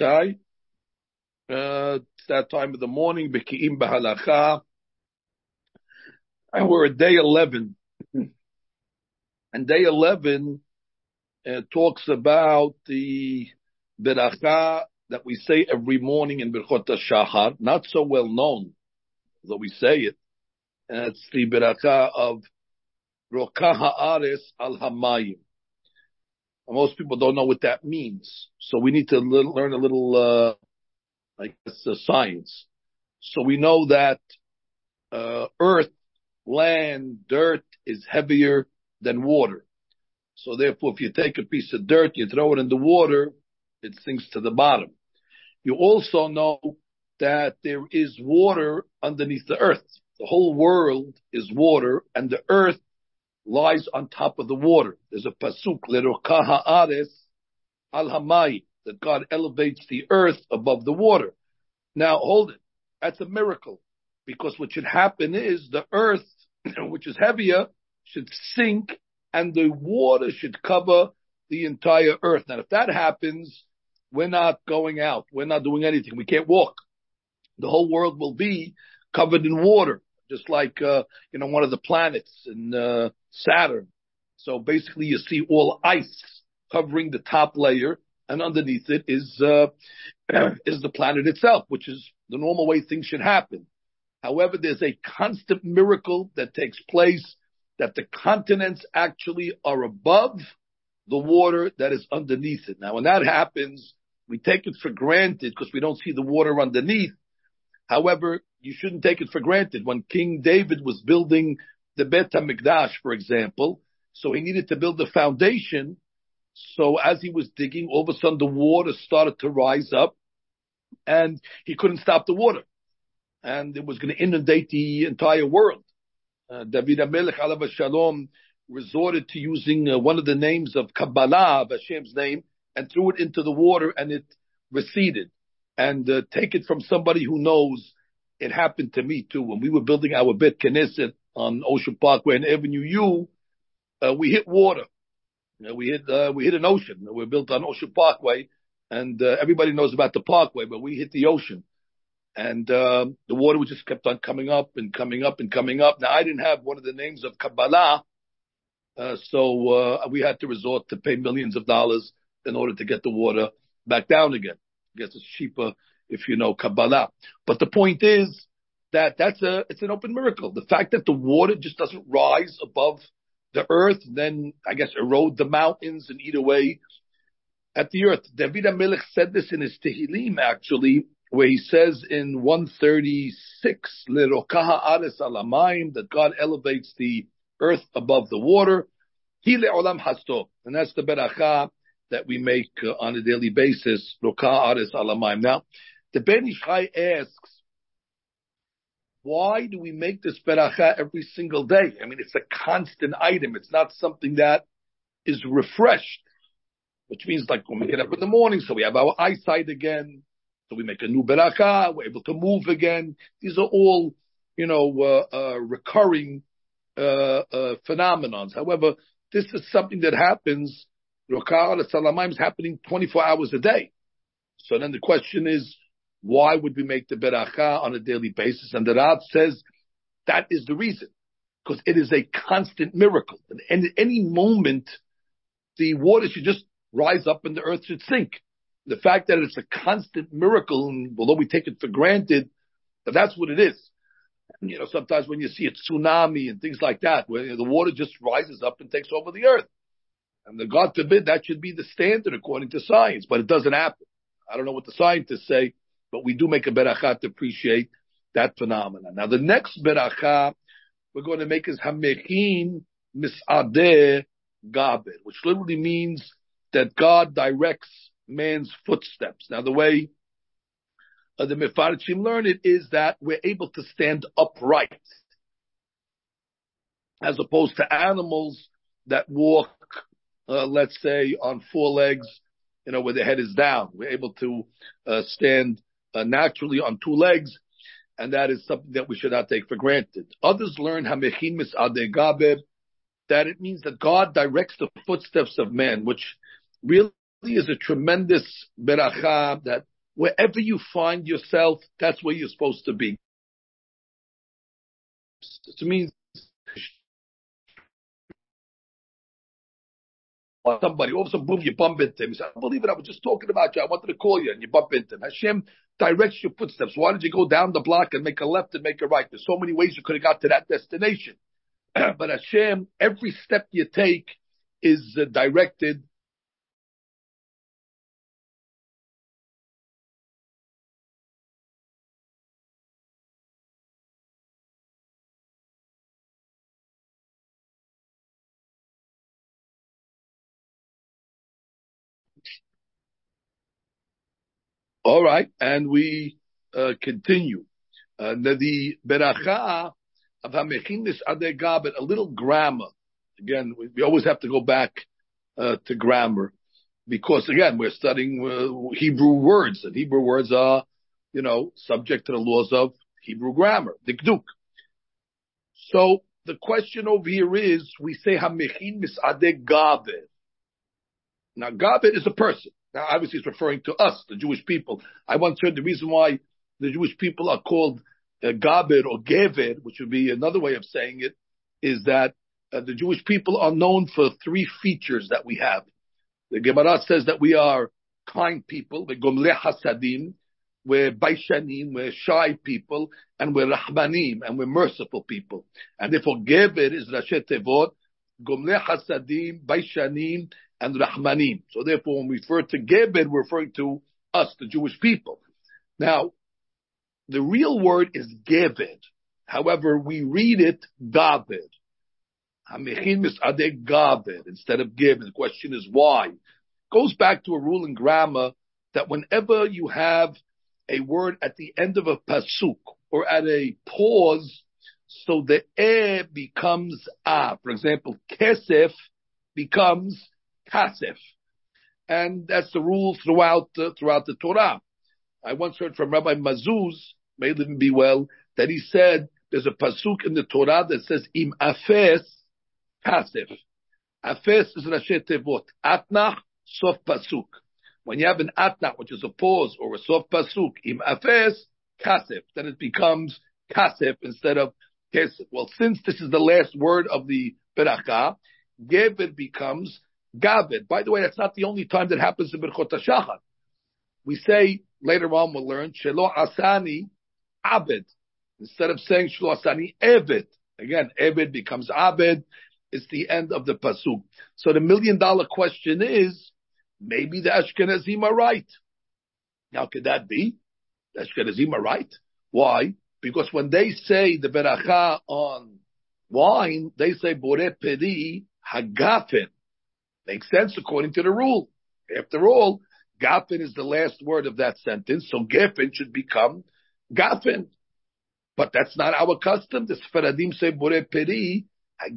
Matai. Uh, it's that time of the morning, Beki'im Bahalacha. And we're at day 11. And day 11 uh, talks about the beracha that we say every morning in Birchot Shahar, not so well known, though we say it. And it's the beracha of Rokah Ha'ares al Hamayim. Most people don't know what that means. So we need to learn a little, uh, I guess, uh, science. So we know that, uh, earth, land, dirt is heavier than water. So therefore, if you take a piece of dirt, you throw it in the water, it sinks to the bottom. You also know that there is water underneath the earth. The whole world is water and the earth lies on top of the water. There's a pasuk, Lerokaha Ares al Hamai, that God elevates the earth above the water. Now hold it. That's a miracle. Because what should happen is the earth, which is heavier, should sink and the water should cover the entire earth. Now if that happens, we're not going out. We're not doing anything. We can't walk. The whole world will be covered in water just like uh, you know one of the planets in uh, Saturn. So basically, you see all ice covering the top layer, and underneath it is uh, is the planet itself, which is the normal way things should happen. However, there's a constant miracle that takes place that the continents actually are above the water that is underneath it. Now, when that happens, we take it for granted because we don't see the water underneath. However, you shouldn't take it for granted. When King David was building the Bet HaMikdash, for example, so he needed to build the foundation. So as he was digging, all of a sudden the water started to rise up and he couldn't stop the water. And it was going to inundate the entire world. Uh, David HaMelech, alav shalom, resorted to using uh, one of the names of Kabbalah, of Hashem's name, and threw it into the water and it receded. And uh, take it from somebody who knows it happened to me too. When we were building our Bet Knesset on Ocean Parkway and Avenue U, uh, we hit water. You know, we hit uh, we hit an ocean. We're built on Ocean Parkway, and uh, everybody knows about the Parkway, but we hit the ocean, and uh, the water just kept on coming up and coming up and coming up. Now I didn't have one of the names of Kabbalah, uh, so uh, we had to resort to pay millions of dollars in order to get the water back down again. I guess it's cheaper if you know Kabbalah. But the point is that that's a, it's an open miracle. The fact that the water just doesn't rise above the earth, then I guess erode the mountains and eat away at the earth. David HaMelech said this in his Tehillim actually, where he says in 136, Lerokaha Ares Alamayim, that God elevates the earth above the water. He le'olam hasto. And that's the beracha that we make uh, on a daily basis. Rokaha Ares Alamayim. Now, the Ben Ish Chai asks, why do we make this beracha every single day? I mean, it's a constant item. It's not something that is refreshed, which means like when we get up in the morning, so we have our eyesight again, so we make a new beracha, we're able to move again. These are all, you know, uh, uh, recurring uh, uh phenomenons. However, this is something that happens. Rokar Salamayim is happening 24 hours a day. So then the question is, why would we make the beracha on a daily basis? And the Rav says that is the reason, because it is a constant miracle. And at any moment, the water should just rise up and the earth should sink. The fact that it's a constant miracle, and although we take it for granted, that's what it is. You know, sometimes when you see a tsunami and things like that, where the water just rises up and takes over the earth. And the God forbid that should be the standard according to science, but it doesn't happen. I don't know what the scientists say, but we do make a beracha to appreciate that phenomenon. Now the next beracha we're going to make is hamechin misadeh gabed, which literally means that God directs man's footsteps. Now the way uh, the Mefarshim learn it is that we're able to stand upright, as opposed to animals that walk, uh, let's say, on four legs, you know, where the head is down. We're able to uh, stand Uh, naturally on two legs, and that is something that we should not take for granted. Others learn hamechin misade that it means that God directs the footsteps of man, which really is a tremendous beracha that wherever you find yourself, that's where you're supposed to be. It means somebody, all of a sudden, boom, you bump into him. You say, I believe it, I was just talking about you. I wanted to call you, and you bump into him. Hashem directs your footsteps. Why did you go down the block and make a left and make a right? There's so many ways you could have got to that destination. but Hashem, every step you take is uh, directed All right, and we uh, continue. Uh, the beracha of hamechinis adegah, but a little grammar. Again, we, we, always have to go back uh, to grammar because again, we're studying uh, Hebrew words, and Hebrew words are, you know, subject to the laws of Hebrew grammar, the dikduk. So the question over here is, we say hamechin misadeh gabed. Now, gabed is a person. Now, obviously, it's referring to us, the Jewish people. I once heard the reason why the Jewish people are called uh, Gaber or Gever, which would be another way of saying it, is that uh, the Jewish people are known for three features that we have. The Gemara says that we are kind people, we're Gomle Hasadim, we're Baishanim, we're shy people, and we're Rahmanim, and we're merciful people. And therefore, Geber is Rashet Tevot, Gomle Hasadim, Baishanim, and Rahmanim. So therefore, when we refer to Gebed, we're referring to us, the Jewish people. Now, the real word is Gebed. However, we read it Gabed. Hamechin misade Gabed instead of Gebed. The question is why? It goes back to a rule in grammar that whenever you have a word at the end of a pasuk or at a pause, so the e becomes a. For example, kesef becomes kasef. And that's the rule throughout, uh, throughout the Torah. I once heard from Rabbi Mazuz, may live and be well, that he said there's a pasuk in the Torah that says im afes kasef. Afes is Rashi Tevot. Atnach sof pasuk. When you have an atnach, which is a pause or a sof pasuk, im afes kasef, then it becomes kasef instead of kesef. Well, since this is the last word of the beracha, geber becomes Gabed. By the way, that's not the only time that happens in Birchot HaShachar. We say, later on we'll learn, Shelo Asani Abed. Instead of saying Shelo Asani Eved. Again, Eved becomes Abed. It's the end of the Pasuk. So the million dollar question is, maybe the Ashkenazim are right. How could that be? The Ashkenazim are right. Why? Because when they say the beracha on wine, they say Bore Peri Hagafen. Makes sense according to the rule. After all, Gafen is the last word of that sentence, so Gefen should become Gafen. But that's not our custom. The Sfaradim say Bore Peri,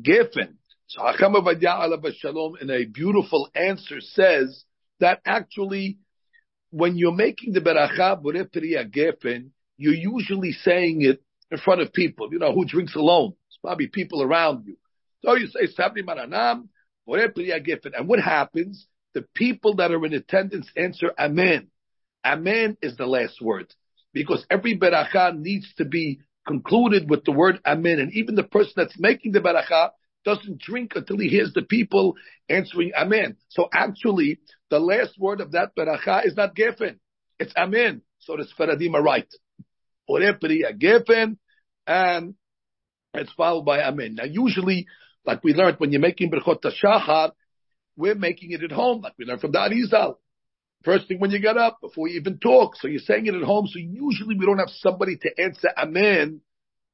Gefen. So Hacham Avadia Shalom in a beautiful answer says that actually when you're making the beracha Bore Peri Gefen, you're usually saying it in front of people. You know, who drinks alone? It's probably people around you. So you say Sabri Maranam, and what happens? The people that are in attendance answer Amen. Amen is the last word. Because every beracha needs to be concluded with the word Amen. And even the person that's making the beracha doesn't drink until he hears the people answering Amen. So actually, the last word of that beracha is not Gefen. It's Amen. So the Sfaradim are right. Gefen, and it's followed by Amen. Now usually like we learned when you're making Berchot Shachar, we're making it at home, like we learned from the Arizal. First thing when you get up, before you even talk. So you're saying it at home, so usually we don't have somebody to answer Amen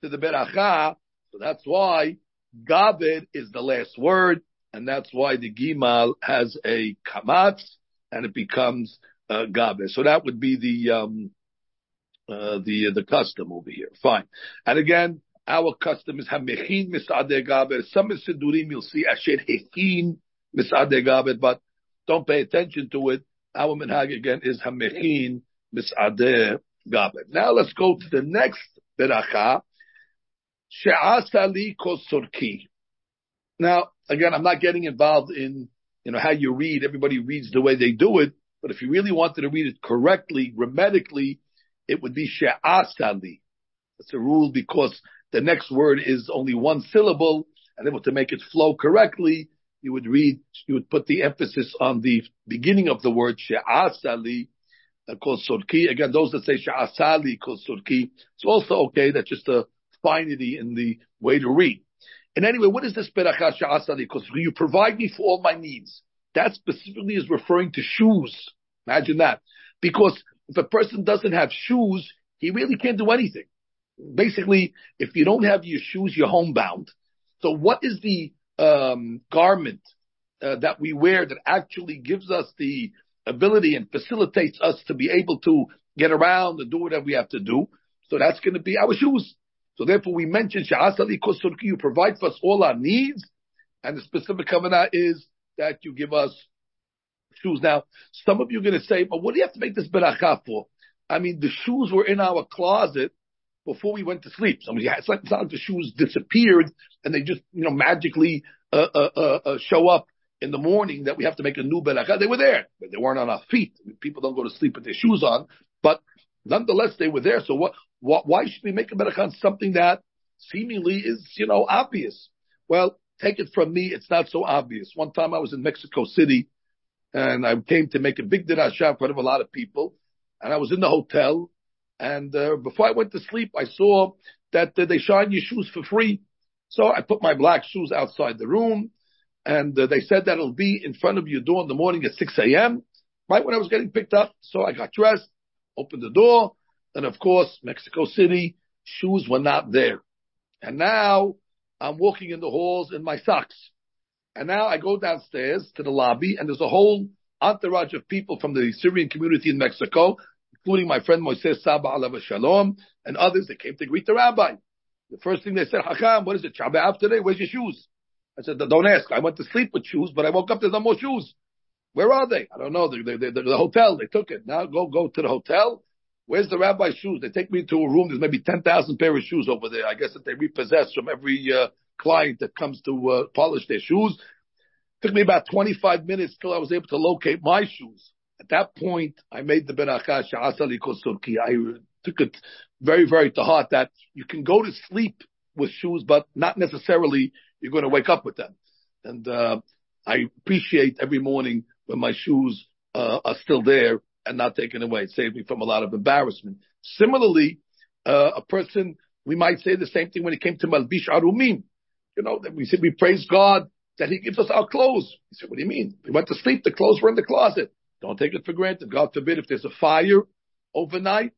to the Beracha. So that's why Gaved is the last word, and that's why the Gimal has a Kamatz, and it becomes uh. So that would be the, um, uh, the, uh, the custom over here. Fine. And again, our custom is hamechin misade gaber. Some sidurim you'll see asher hechin misade gaber, but don't pay attention to it. Our minhag again is hamechin misade gaber. Now let's go to the next beracha. She'asali kosorki. Now again, I'm not getting involved in you know how you read. Everybody reads the way they do it. But if you really wanted to read it correctly, grammatically, it would be she'asali. That's a rule because the next word is only one syllable, and able to make it flow correctly, you would read, you would put the emphasis on the beginning of the word she'asali, uh, called surki. Again, those that say she'asali called surki, it's also okay. That's just a finity in the way to read. And anyway, what is this beracha she'asali? Because you provide me for all my needs. That specifically is referring to shoes. Imagine that. Because if a person doesn't have shoes, he really can't do anything. Basically, if you don't have your shoes, you're homebound. So what is the um, garment uh, that we wear that actually gives us the ability and facilitates us to be able to get around and do whatever we have to do? So that's going to be our shoes. So therefore we mentioned Sha'asali Kosurki, you provide for us all our needs, and the specific covenant is that you give us shoes. Now, some of you are going to say, but what do you have to make this beracha for? I mean, the shoes were in our closet before we went to sleep. Yeah, it's like, it's like the shoes disappeared and they just, you know, magically uh, uh, uh, uh, show up in the morning that we have to make a new beracha. They were there, but they weren't on our feet. People don't go to sleep with their shoes on, but nonetheless, they were there. So what, what why should we make a beracha on something that seemingly is, you know, obvious? Well, take it from me, it's not so obvious. One time I was in Mexico City and I came to make a big dirasha in front of a lot of people and I was in the hotel and uh, before I went to sleep, I saw that uh, they shine your shoes for free. So I put my black shoes outside the room and uh, they said that it'll be in front of your door in the morning at 6 a.m. Right when I was getting picked up. So I got dressed, opened the door, and of course, Mexico City, shoes were not there. And now I'm walking in the halls in my socks. And now I go downstairs to the lobby and there's a whole entourage of people from the Syrian community in Mexico, including my friend Moises Saba Alav Shalom and others that came to greet the rabbi. The first thing they said, Hakam, what is it? Shabbat today? Where's your shoes? I said, don't ask. I went to sleep with shoes, but I woke up, there's no more shoes. Where are they? I don't know. They're, they're, they're the hotel. They took it. Now go, go to the hotel. Where's the rabbi's shoes? They take me to a room. There's maybe 10,000 pair of shoes over there. I guess that they repossess from every uh, client that comes to uh, polish their shoes. Took me about 25 minutes till I was able to locate my shoes. At that point, I made the beracha kosurki. I took it very, very to heart that you can go to sleep with shoes, but not necessarily you're going to wake up with them. And uh, I appreciate every morning when my shoes uh, are still there and not taken away. It saves me from a lot of embarrassment. Similarly, uh, a person, we might say the same thing when it came to Malbish Arumim. You know, that we said we praise God that He gives us our clothes. He said, what do you mean? We went to sleep, the clothes were in the closet. Don't take it for granted. God forbid if there's a fire overnight,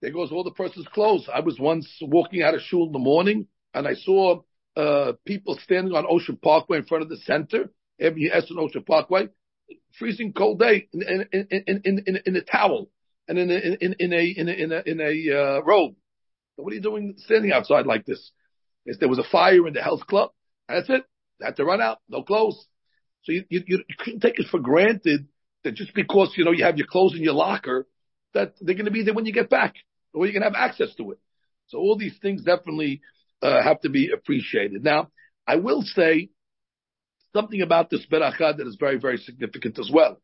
there goes all the person's clothes. I was once walking out of shul in the morning and I saw uh, people standing on Ocean Parkway in front of the center, every S on Ocean Parkway, freezing cold day in in in in, in, in a towel and in a, in, in a in a in a, in a uh, robe. So what are you doing standing outside like this? If there was a fire in the health club, that's it. They had to run out, no clothes. So you, you you couldn't take it for granted that just because you know you have your clothes in your locker, that they're going to be there when you get back, or you're going to have access to it. So all these things definitely uh, have to be appreciated. Now, I will say something about this beracha that is very, very significant as well.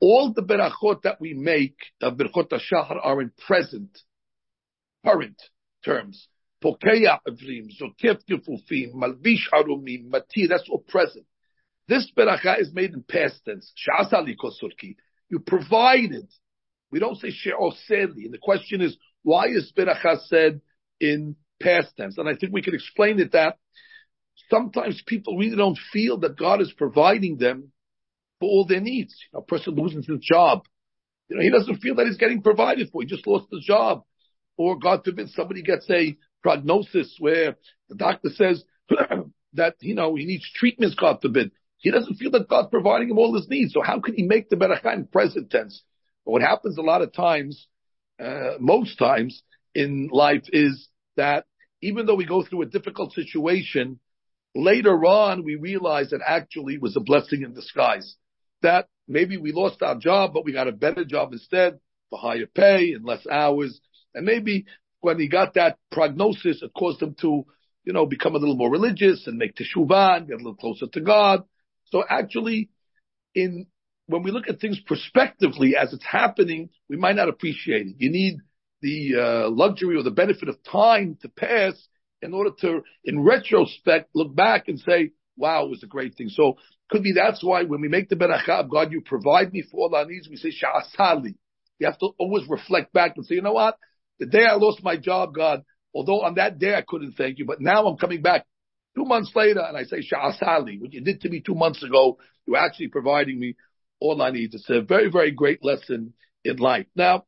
All the berachot that we make, uh, berachot shahar, are in present, current terms. Pokeya avrim, zokef kifufim, malvish harumim, mati, that's all present. This beracha is made in past tense. Sha'asali kosurki. You provided. We don't say she'oseli. And the question is, why is beracha said in past tense? And I think we can explain it that sometimes people really don't feel that God is providing them for all their needs. You know, a person loses his job. You know, he doesn't feel that he's getting provided for. He just lost his job. Or God forbid somebody gets a prognosis where the doctor says that, you know, he needs treatments, God forbid. He doesn't feel that God's providing him all his needs. So how can he make the beracha in present tense? But what happens a lot of times, uh, most times in life is that even though we go through a difficult situation, Later on, we realize that actually it was a blessing in disguise. That maybe we lost our job, but we got a better job instead for higher pay and less hours. And maybe when he got that prognosis, it caused him to, you know, become a little more religious and make teshuvah and get a little closer to God. So actually, in when we look at things prospectively as it's happening, we might not appreciate it. You need the uh, luxury or the benefit of time to pass in order to, in retrospect, look back and say, wow, it was a great thing. So could be that's why when we make the beracha God, you provide me for all our needs, we say sha'asali. You have to always reflect back and say, you know what? The day I lost my job, God, although on that day I couldn't thank you, but now I'm coming back two months later and I say sha'asali. What you did to me two months ago, you're actually providing me all I need. It's a very, very great lesson in life. Now,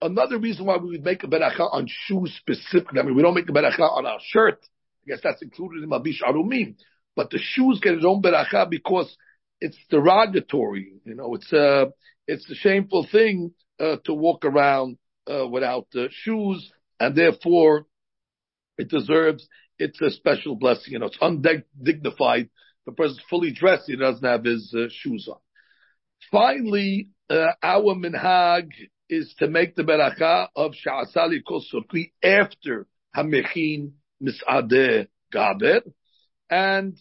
another reason why we would make a beracha on shoes specifically, I mean, we don't make a beracha on our shirt. I guess that's included in Malbish Arumim. But the shoes get its own beracha because it's derogatory. You know, it's a, it's a shameful thing, uh, to walk around, uh, without uh, shoes and therefore it deserves it's a special blessing. You know, it's undignified. The person's fully dressed, he doesn't have his uh, shoes on. Finally, uh, our minhag is to make the beracha of Sha'asali Kol Surki after Hamechin Mis'adeh Gaber. And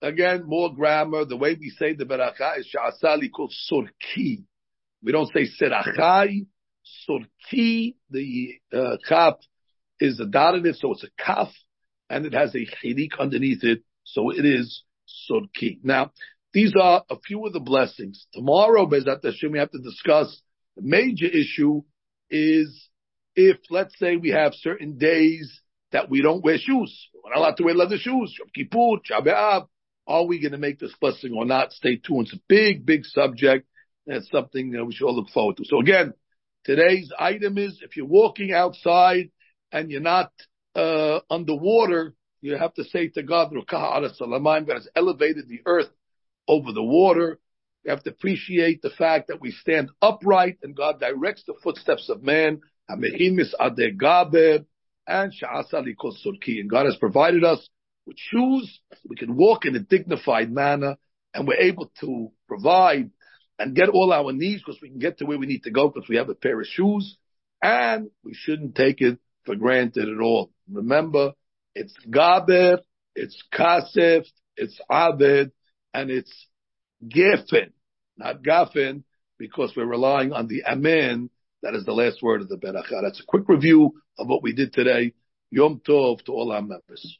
again, more grammar. The way we say the beracha is Sha'asali Kol Surki. We don't say Serachai. Surki, the uh, kaf is a dot in it, so it's a kaf, and it has a chirik underneath it, so it is Surki. Now, these are a few of the blessings. Tomorrow, Bezat Hashem, we have to discuss the major issue is if, let's say, we have certain days that we don't wear shoes. We're not allowed to wear leather shoes. Yom Kippur, Shabbat, are we going to make this blessing or not? Stay tuned. It's a big, big subject. It's something know, we should all look forward to. So again, today's item is if you're walking outside and you're not uh, underwater, you have to say to God, God has elevated the earth over the water. We have to appreciate the fact that we stand upright and God directs the footsteps of man. And God has provided us with shoes. We can walk in a dignified manner and we're able to provide and get all our needs because we can get to where we need to go because we have a pair of shoes and we shouldn't take it for granted at all. Remember, it's Gaber, it's Kasef, it's Abed, and it's Geffen, not Gaffen, because we're relying on the Amen. That is the last word of the Beracha. That's a quick review of what we did today. Yom Tov to all our members.